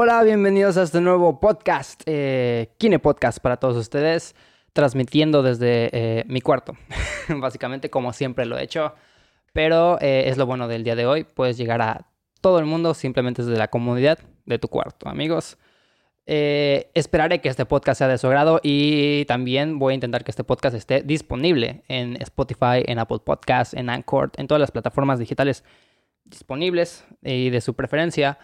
Hola, bienvenidos a este nuevo podcast, eh, Kine Podcast para todos ustedes, transmitiendo desde eh, mi cuarto, básicamente como siempre lo he hecho, pero eh, es lo bueno del día de hoy, puedes llegar a todo el mundo simplemente desde la comodidad de tu cuarto, amigos. Eh, esperaré que este podcast sea de su agrado y también voy a intentar que este podcast esté disponible en Spotify, en Apple Podcasts, en Anchor, en todas las plataformas digitales disponibles y de su preferencia.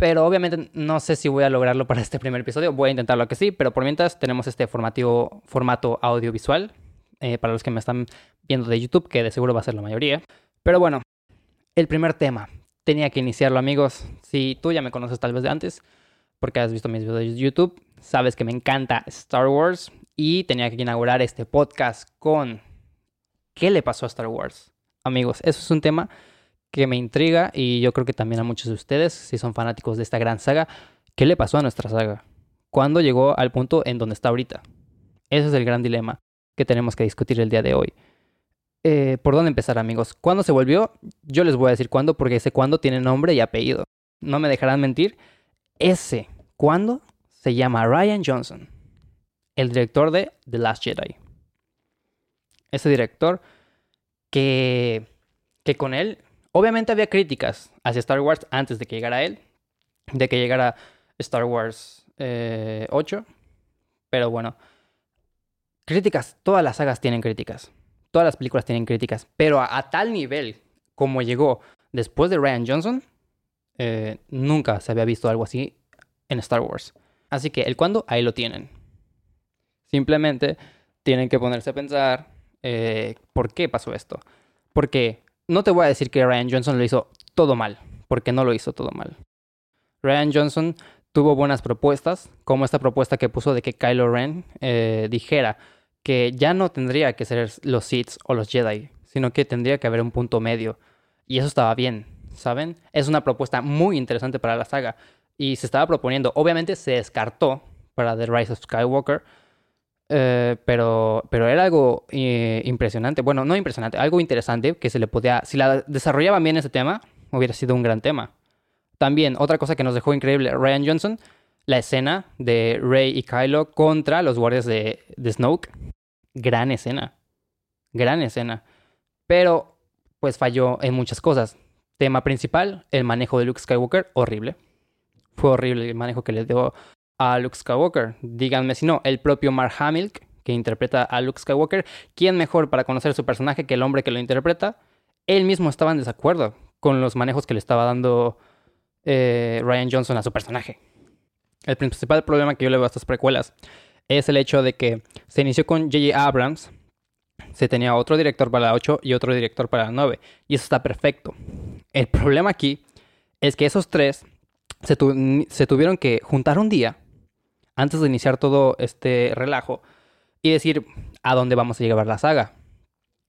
Pero obviamente no sé si voy a lograrlo para este primer episodio. Voy a intentarlo que sí, pero por mientras tenemos este formativo, formato audiovisual eh, para los que me están viendo de YouTube, que de seguro va a ser la mayoría. Pero bueno, el primer tema. Tenía que iniciarlo, amigos. Si tú ya me conoces tal vez de antes, porque has visto mis videos de YouTube, sabes que me encanta Star Wars y tenía que inaugurar este podcast con ¿qué le pasó a Star Wars? Amigos, eso es un tema que me intriga y yo creo que también a muchos de ustedes, si son fanáticos de esta gran saga, ¿qué le pasó a nuestra saga? ¿Cuándo llegó al punto en donde está ahorita? Ese es el gran dilema que tenemos que discutir el día de hoy. Eh, ¿Por dónde empezar, amigos? ¿Cuándo se volvió? Yo les voy a decir cuándo porque ese cuándo tiene nombre y apellido. No me dejarán mentir. Ese cuándo se llama Ryan Johnson, el director de The Last Jedi. Ese director que, que con él, obviamente había críticas hacia Star Wars antes de que llegara él, de que llegara Star Wars eh, 8, pero bueno, críticas, todas las sagas tienen críticas, todas las películas tienen críticas, pero a, a tal nivel como llegó después de Ryan Johnson, eh, nunca se había visto algo así en Star Wars. Así que el cuándo, ahí lo tienen. Simplemente tienen que ponerse a pensar eh, por qué pasó esto. Porque no te voy a decir que Ryan Johnson lo hizo todo mal, porque no lo hizo todo mal. Ryan Johnson tuvo buenas propuestas, como esta propuesta que puso de que Kylo Ren eh, dijera que ya no tendría que ser los Sith o los Jedi, sino que tendría que haber un punto medio. Y eso estaba bien, ¿saben? Es una propuesta muy interesante para la saga y se estaba proponiendo. Obviamente se descartó para The Rise of Skywalker, eh, pero, pero era algo eh, impresionante. Bueno, no impresionante, algo interesante que se le podía. Si la desarrollaban bien ese tema, hubiera sido un gran tema. También, otra cosa que nos dejó increíble, Ryan Johnson, la escena de Rey y Kylo contra los guardias de, de Snoke. Gran escena. Gran escena. Pero, pues falló en muchas cosas. Tema principal, el manejo de Luke Skywalker, horrible fue horrible el manejo que le dio a Luke Skywalker. Díganme si no, el propio Mark Hamill, que interpreta a Luke Skywalker, ¿quién mejor para conocer su personaje que el hombre que lo interpreta? Él mismo estaba en desacuerdo con los manejos que le estaba dando eh, Ryan Johnson a su personaje. El principal problema que yo le veo a estas precuelas es el hecho de que se inició con J.J. Abrams, se tenía otro director para la 8 y otro director para la 9, y eso está perfecto. El problema aquí es que esos tres se, tuvieron que juntar un día antes de iniciar todo este relajo y decir a dónde vamos a llevar la saga,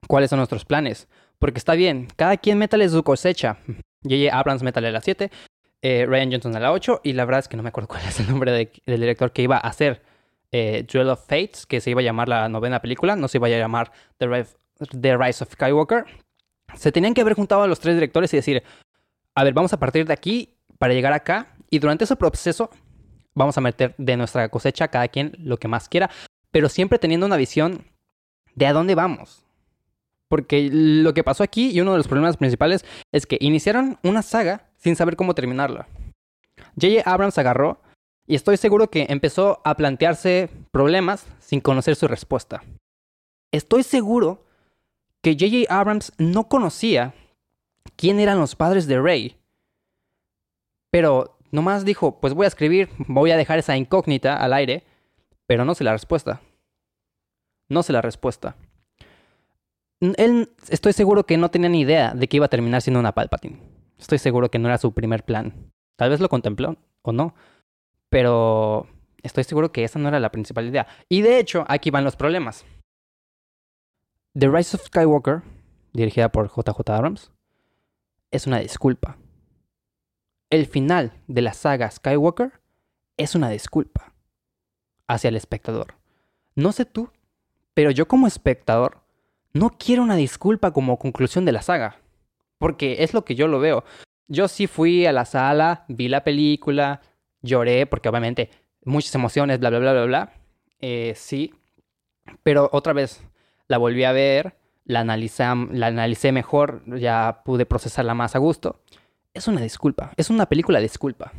cuáles son nuestros planes. Porque está bien, cada quien métale su cosecha. J.J. Abrams métale a la 7, eh, Ryan Johnson a la 8, y la verdad es que no me acuerdo cuál es el nombre del director que iba a hacer eh, Duel of Fates, que se iba a llamar la novena película, no se iba a llamar The, The Rise of Skywalker. Se tenían que haber juntado a los tres directores y decir, a ver, vamos a partir de aquí para llegar acá y durante ese proceso vamos a meter de nuestra cosecha cada quien lo que más quiera, pero siempre teniendo una visión de a dónde vamos. Porque lo que pasó aquí y uno de los problemas principales es que iniciaron una saga sin saber cómo terminarla. J.J. Abrams agarró y estoy seguro que empezó a plantearse problemas sin conocer su respuesta. Estoy seguro que J.J. Abrams no conocía quién eran los padres de Rey pero nomás dijo, pues voy a escribir, voy a dejar esa incógnita al aire, pero no sé la respuesta. No sé la respuesta. Él, estoy seguro que no tenía ni idea de que iba a terminar siendo una Palpatine. Estoy seguro que no era su primer plan. Tal vez lo contempló o no, pero estoy seguro que esa no era la principal idea. Y de hecho, aquí van los problemas. The Rise of Skywalker, dirigida por JJ Abrams, es una disculpa el final de la saga Skywalker es una disculpa hacia el espectador. No sé tú, pero yo como espectador no quiero una disculpa como conclusión de la saga. Porque es lo que yo lo veo. Yo sí fui a la sala, vi la película, lloré porque obviamente muchas emociones, bla, bla, bla, bla, bla. Eh, sí, pero otra vez la volví a ver, la analicé, la analicé mejor, ya pude procesarla más a gusto. Es una disculpa, es una película disculpa.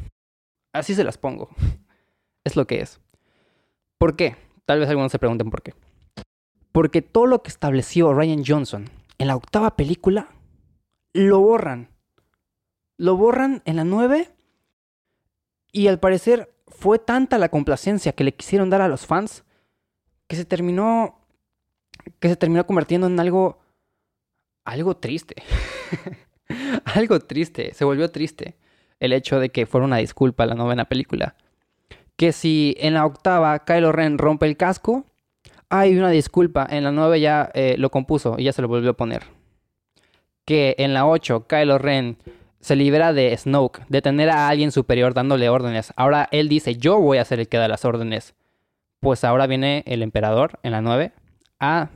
Así se las pongo. Es lo que es. ¿Por qué? Tal vez algunos se pregunten por qué. Porque todo lo que estableció Ryan Johnson en la octava película, lo borran. Lo borran en la nueve. Y al parecer fue tanta la complacencia que le quisieron dar a los fans que se terminó que se terminó convirtiendo en algo algo triste. algo triste, se volvió triste el hecho de que fuera una disculpa la novena película. Que si en la octava Kylo Ren rompe el casco, hay una disculpa, en la 9 ya eh, lo compuso y ya se lo volvió a poner. Que en la 8 Kylo Ren se libera de Snoke, de tener a alguien superior dándole órdenes. Ahora él dice, yo voy a ser el que da las órdenes. Pues ahora viene el emperador en la 9 a,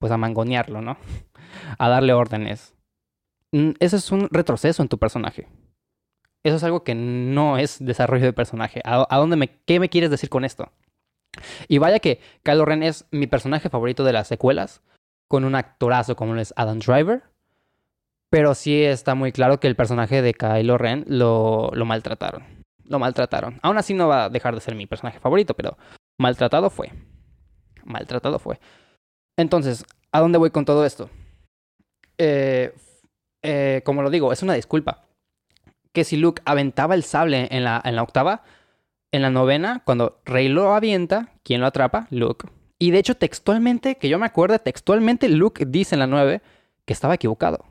pues a mangonearlo, ¿no? A darle órdenes. Mm, eso es un retroceso en tu personaje. Eso es algo que no es desarrollo de personaje. ¿A, dónde me, qué me quieres decir con esto? Y vaya que Kylo Ren es mi personaje favorito de las secuelas, con un actorazo como es Adam Driver. Pero sí está muy claro que el personaje de Kylo Ren lo, lo maltrataron. Lo maltrataron. Aún así no va a dejar de ser mi personaje favorito, pero maltratado fue. Maltratado fue. Entonces, ¿a dónde voy con todo esto? Eh, eh, como lo digo, es una disculpa. Que si Luke aventaba el sable en la, en la octava, en la novena, cuando Rey lo avienta, ¿quién lo atrapa? Luke. Y de hecho, textualmente, que yo me acuerdo, textualmente Luke dice en la 9 que estaba equivocado.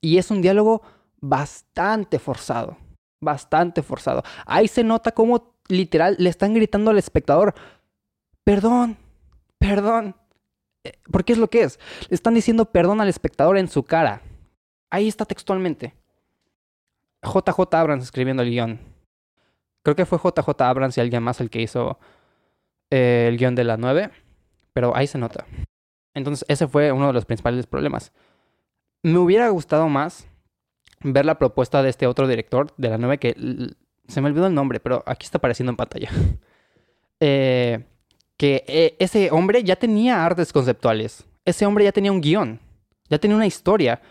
Y es un diálogo bastante forzado. Bastante forzado. Ahí se nota cómo literal le están gritando al espectador, perdón, perdón. Eh, porque es lo que es. Le están diciendo perdón al espectador en su cara. Ahí está textualmente. JJ Abrams escribiendo el guion. Creo que fue JJ Abrams y alguien más el que hizo eh, el guion de la 9. Pero ahí se nota. Entonces, ese fue uno de los principales problemas. Me hubiera gustado más ver la propuesta de este otro director de la 9 que se me olvidó el nombre, pero aquí está apareciendo en pantalla. Eh, que eh, ese hombre ya tenía artes conceptuales. Ese hombre ya tenía un guion. Ya tenía una historia.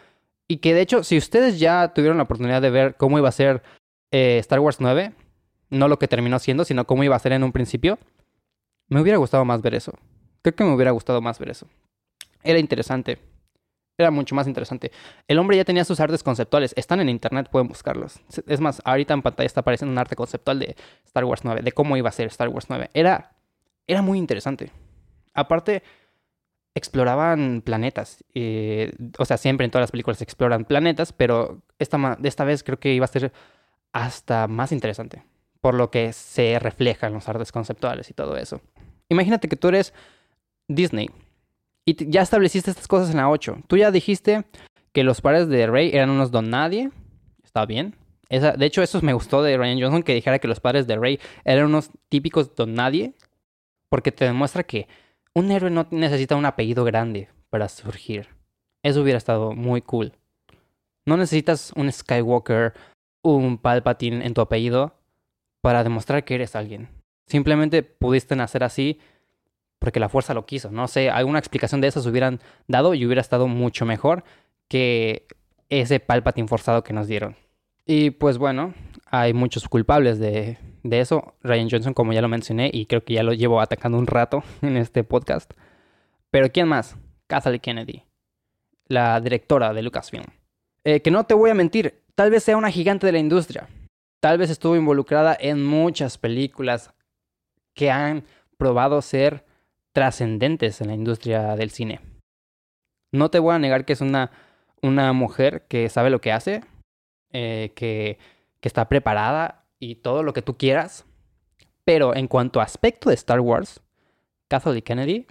Y que de hecho, si ustedes ya tuvieron la oportunidad de ver cómo iba a ser eh, Star Wars 9, no lo que terminó siendo, sino cómo iba a ser en un principio, me hubiera gustado más ver eso. Creo que me hubiera gustado más ver eso. Era interesante. Era mucho más interesante. El hombre ya tenía sus artes conceptuales. Están en internet, pueden buscarlos. Es más, ahorita en pantalla está apareciendo un arte conceptual de Star Wars 9, de cómo iba a ser Star Wars 9. Era, era muy interesante. Aparte, exploraban planetas. Eh, o sea, siempre en todas las películas se exploran planetas, pero esta, esta vez creo que iba a ser hasta más interesante. Por lo que se refleja en los artes conceptuales y todo eso. Imagínate que tú eres Disney y ya estableciste estas cosas en la 8. Tú ya dijiste que los padres de Rey eran unos don nadie. Está bien. de hecho, eso me gustó de Ryan Johnson que dijera que los padres de Rey eran unos típicos don nadie. Porque te demuestra que un héroe no necesita un apellido grande para surgir. Eso hubiera estado muy cool. No necesitas un Skywalker, un Palpatine en tu apellido para demostrar que eres alguien. Simplemente pudiste nacer así porque la fuerza lo quiso. No sé, alguna explicación de esas hubieran dado y hubiera estado mucho mejor que ese Palpatine forzado que nos dieron. Y pues bueno, hay muchos culpables de, de eso. Ryan Johnson, como ya lo mencioné, y creo que ya lo llevo atacando un rato en este podcast. Pero ¿quién más? Kathleen Kennedy, la directora de Lucasfilm. Eh, que no te voy a mentir, tal vez sea una gigante de la industria. Tal vez estuvo involucrada en muchas películas que han probado ser trascendentes en la industria del cine. No te voy a negar que es una, una mujer que sabe lo que hace, eh, que, que está preparada y todo lo que tú quieras. Pero en cuanto a aspecto de Star Wars, Kathleen Kennedy,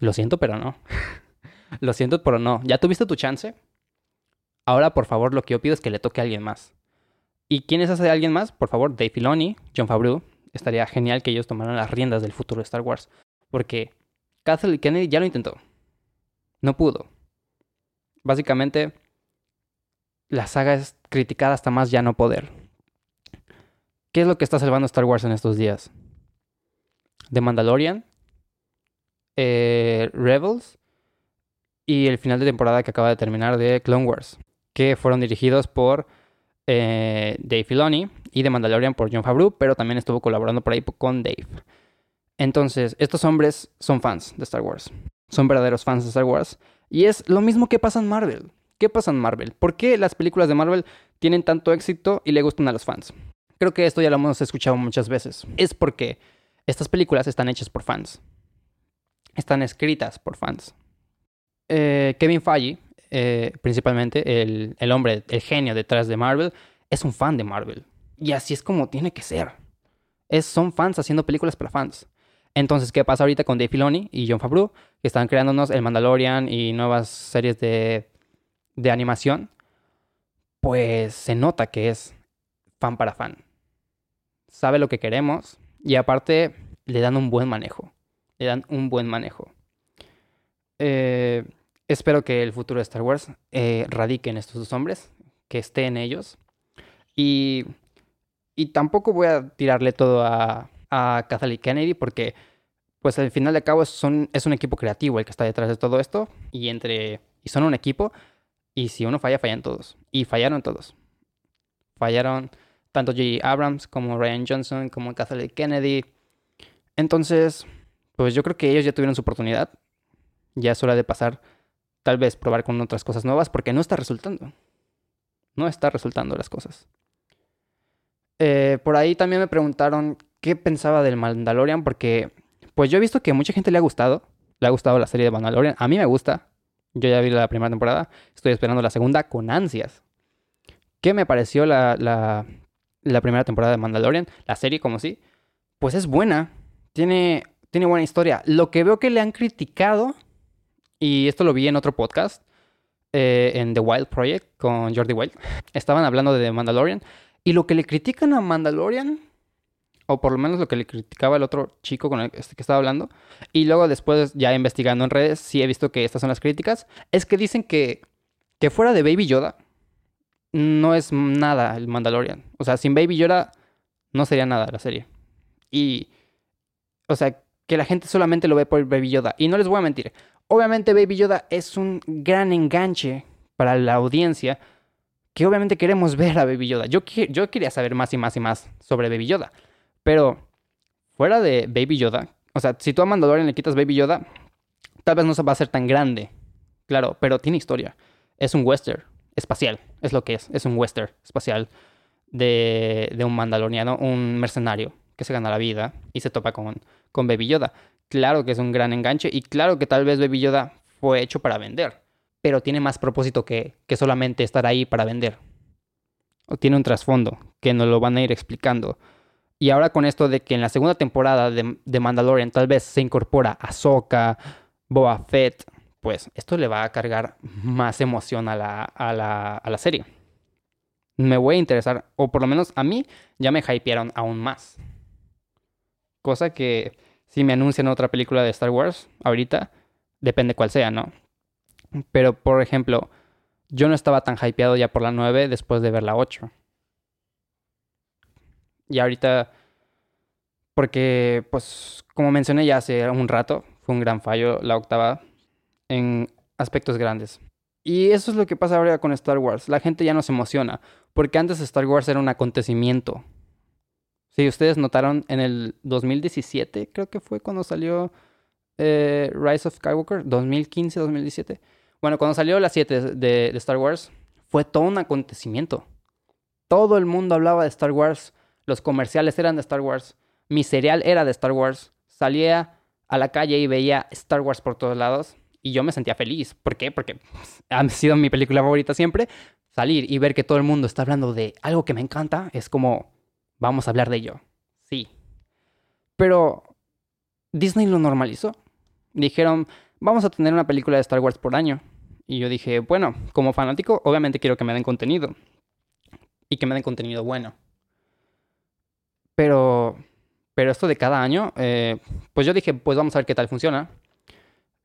lo siento, pero no. lo siento, pero no. Ya tuviste tu chance. Ahora, por favor, lo que yo pido es que le toque a alguien más. ¿Y quién es ese alguien más? Por favor, Dave Filoni, John Favreau. Estaría genial que ellos tomaran las riendas del futuro de Star Wars. Porque Kathleen Kennedy ya lo intentó. No pudo. Básicamente, la saga es criticada hasta más ya no poder. ¿Qué es lo que está salvando Star Wars en estos días? The Mandalorian, eh, Rebels y el final de temporada que acaba de terminar de Clone Wars, que fueron dirigidos por eh, Dave Filoni y The Mandalorian por John Favreau, pero también estuvo colaborando por ahí con Dave. Entonces, estos hombres son fans de Star Wars, son verdaderos fans de Star Wars, y es lo mismo que pasa en Marvel. ¿Qué pasa en Marvel? ¿Por qué las películas de Marvel tienen tanto éxito y le gustan a los fans? Creo que esto ya lo hemos escuchado muchas veces. Es porque estas películas están hechas por fans. Están escritas por fans. Eh, Kevin Feige, eh, principalmente el, el hombre, el genio detrás de Marvel, es un fan de Marvel. Y así es como tiene que ser. Es, son fans haciendo películas para fans. Entonces, ¿qué pasa ahorita con Dave Filoni y John Favreau? Que están creándonos el Mandalorian y nuevas series de, de animación. Pues se nota que es fan para fan sabe lo que queremos y aparte le dan un buen manejo. Le dan un buen manejo. Eh, espero que el futuro de Star Wars eh, radique en estos dos hombres, que esté en ellos. Y, y tampoco voy a tirarle todo a, a Kathleen Kennedy porque, pues al final de cabo, son, es un equipo creativo el que está detrás de todo esto. Y, entre, y son un equipo. Y si uno falla, fallan todos. Y fallaron todos. Fallaron tanto J. Abrams como Ryan Johnson, como Kathleen Kennedy. Entonces, pues yo creo que ellos ya tuvieron su oportunidad. Ya es hora de pasar, tal vez probar con otras cosas nuevas, porque no está resultando. No está resultando las cosas. Eh, por ahí también me preguntaron qué pensaba del Mandalorian, porque pues yo he visto que mucha gente le ha gustado. Le ha gustado la serie de Mandalorian. A mí me gusta. Yo ya vi la primera temporada. Estoy esperando la segunda con ansias. ¿Qué me pareció la primera temporada de Mandalorian, la serie como sí, pues es buena. Tiene, tiene buena historia. Lo que veo que le han criticado, y esto lo vi en otro podcast, eh, en The Wild Project con Jordi Wild, estaban hablando de Mandalorian, y lo que le critican a Mandalorian, o por lo menos lo que le criticaba el otro chico con el que estaba hablando, y luego después ya investigando en redes, sí he visto que estas son las críticas, es que dicen que, que fuera de Baby Yoda, no es nada el Mandalorian. O sea, sin Baby Yoda no sería nada la serie. Y, o sea, que la gente solamente lo ve por Baby Yoda. Y no les voy a mentir. Obviamente Baby Yoda es un gran enganche para la audiencia que obviamente queremos ver a Baby Yoda. Yo, yo quería saber más y más y más sobre Baby Yoda. Pero fuera de Baby Yoda, o sea, si tú a Mandalorian le quitas Baby Yoda, tal vez no se va a ser tan grande. Claro, pero tiene historia. Es un western espacial, es lo que es, es un western espacial de, un mandaloriano, un mercenario que se gana la vida y se topa con, con Baby Yoda. Claro que es un gran enganche y claro que tal vez Baby Yoda fue hecho para vender, pero tiene más propósito que, que solamente estar ahí para vender. O tiene un trasfondo que nos lo van a ir explicando. Y ahora con esto de que en la segunda temporada de, de Mandalorian tal vez se incorpora Ahsoka, Boba Fett, pues esto le va a cargar más emoción a la, a la, serie. Me voy a interesar, o por lo menos a mí ya me hypearon aún más. Cosa que si me anuncian otra película de Star Wars ahorita, depende cuál sea, ¿no? Pero por ejemplo, yo no estaba tan hypeado ya por la 9 después de ver la 8. Y ahorita, porque pues como mencioné ya hace un rato, fue un gran fallo la octava en aspectos grandes. Y eso es lo que pasa ahora con Star Wars. La gente ya no se emociona, porque antes Star Wars era un acontecimiento. Si ustedes notaron, en el 2017 creo que fue cuando salió eh, Rise of Skywalker, 2015, 2017. Bueno, cuando salió la 7 de, de Star Wars, fue todo un acontecimiento. Todo el mundo hablaba de Star Wars, los comerciales eran de Star Wars, mi cereal era de Star Wars, salía a la calle y veía Star Wars por todos lados y yo me sentía feliz. ¿Por qué? Porque ha sido mi película favorita siempre. Salir y ver que todo el mundo está hablando de algo que me encanta es como, vamos a hablar de ello. Sí. Pero Disney lo normalizó. Dijeron, vamos a tener una película de Star Wars por año. Y yo dije, bueno, como fanático, obviamente quiero que me den contenido. Y que me den contenido bueno. Pero, pero esto de cada año, eh, pues yo dije, pues vamos a ver qué tal funciona.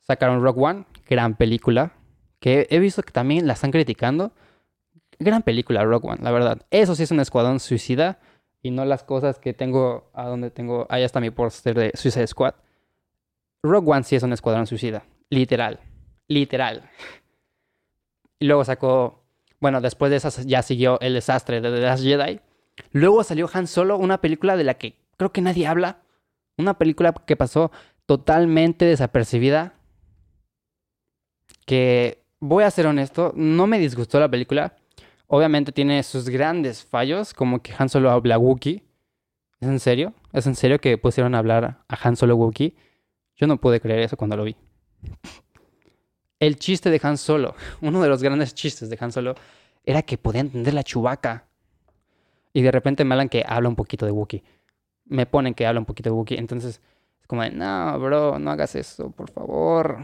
Sacaron Rock One, gran película, que he visto que también la están criticando. Gran película Rock One, la verdad. Eso sí es un escuadrón suicida y no las cosas que tengo a donde tengo. Ahí está mi póster de Suicide Squad. Rogue One sí es un escuadrón suicida. Literal. Literal. Y luego sacó. Bueno, después de esas ya siguió el desastre de The Last Jedi. Luego salió Han Solo, una película de la que creo que nadie habla. Una película que pasó totalmente desapercibida. Que voy a ser honesto, no me disgustó la película. Obviamente tiene sus grandes fallos, como que Han Solo habla Wookiee. ¿Es en serio? ¿Es en serio que pusieron a hablar a Han Solo Wookiee? Yo no pude creer eso cuando lo vi. El chiste de Han Solo, uno de los grandes chistes de Han Solo, era que podía entender la chubaca. Y de repente me hablan que habla un poquito de Wookiee. Me ponen que habla un poquito de Wookiee. Entonces, es como de, no, bro, no hagas eso, por favor.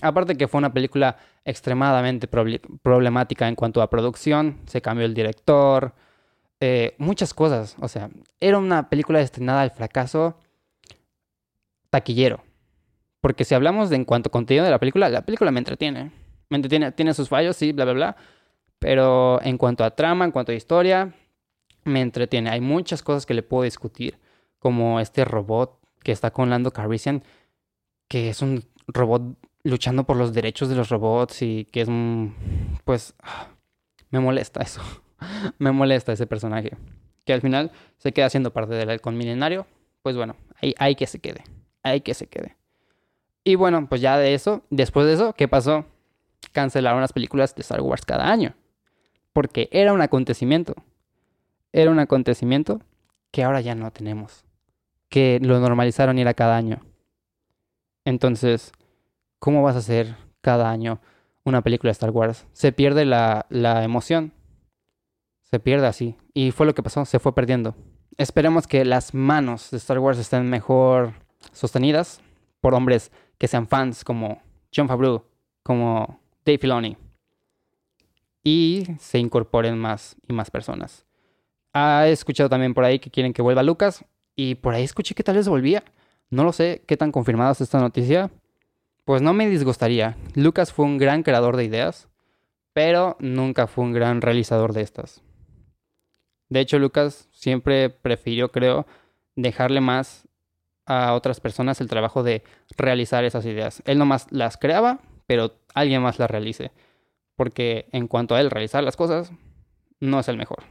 Aparte que fue una película extremadamente problemática en cuanto a producción. Se cambió el director. Eh, muchas cosas. O sea, era una película destinada al fracaso taquillero. Porque si hablamos de en cuanto a contenido de la película, la película me entretiene. Me entretiene, tiene sus fallos, sí, bla, bla, bla. Pero en cuanto a trama, en cuanto a historia, me entretiene. Hay muchas cosas que le puedo discutir, como este robot que está con Lando Calrissian, que es un robot luchando por los derechos de los robots y que es un... pues me molesta eso. me molesta ese personaje. Que al final se queda siendo parte del halcón milenario. Pues bueno, ahí hay que se quede. Hay que se quede. Y bueno, pues ya de eso, después de eso, ¿qué pasó? Cancelaron las películas de Star Wars cada año. Porque era un acontecimiento era un acontecimiento que ahora ya no tenemos. Que lo normalizaron ir a cada año. Entonces, ¿cómo vas a hacer cada año una película de Star Wars? Se pierde la, la emoción. Se pierde así. Y fue lo que pasó, se fue perdiendo. Esperemos que las manos de Star Wars estén mejor sostenidas por hombres que sean fans como John Favreau, como Dave Filoni. Y se incorporen más y más personas. Ha escuchado también por ahí que quieren que vuelva Lucas. Y por ahí escuché que tal vez volvía. No lo sé qué tan confirmada es esta noticia. Pues no me disgustaría. Lucas fue un gran creador de ideas, pero nunca fue un gran realizador de estas. De hecho, Lucas siempre prefirió, creo, dejarle más a otras personas el trabajo de realizar esas ideas. Él nomás las creaba, pero alguien más las realice. Porque en cuanto a él realizar las cosas, no es el mejor.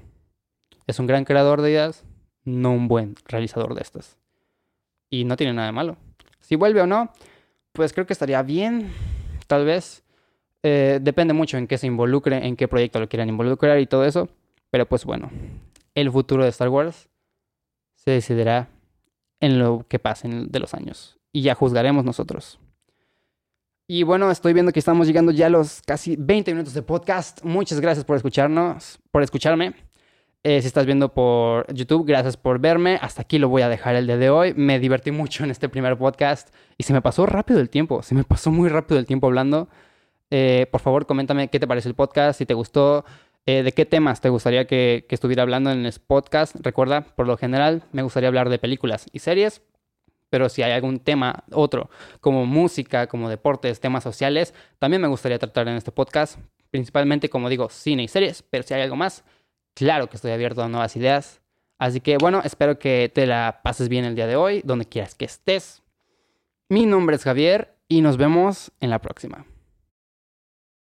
Es un gran creador de ideas, no un buen realizador de estas. Y no tiene nada de malo. Si vuelve o no, pues creo que estaría bien, tal vez. Eh, depende mucho en qué se involucre, en qué proyecto lo quieran involucrar y todo eso. Pero pues bueno, el futuro de Star Wars se decidirá en lo que pase de los años. Y ya juzgaremos nosotros. Y bueno, estoy viendo que estamos llegando ya a los casi 20 minutos de podcast. Muchas gracias por escucharnos, por escucharme. Eh, si estás viendo por YouTube, gracias por verme. Hasta aquí lo voy a dejar el día de hoy. Me divertí mucho en este primer podcast y se me pasó rápido el tiempo. Se me pasó muy rápido el tiempo hablando. Eh, por favor, coméntame qué te parece el podcast, si te gustó, eh, de qué temas te gustaría que, que, estuviera hablando en el podcast. Recuerda, por lo general, me gustaría hablar de películas y series. Pero si hay algún tema, otro, como música, como deportes, temas sociales, también me gustaría tratar en este podcast. Principalmente, como digo, cine y series. Pero si hay algo más, Claro que estoy abierto a nuevas ideas. Así que bueno, espero que te la pases bien el día de hoy, donde quieras que estés. Mi nombre es Javier y nos vemos en la próxima.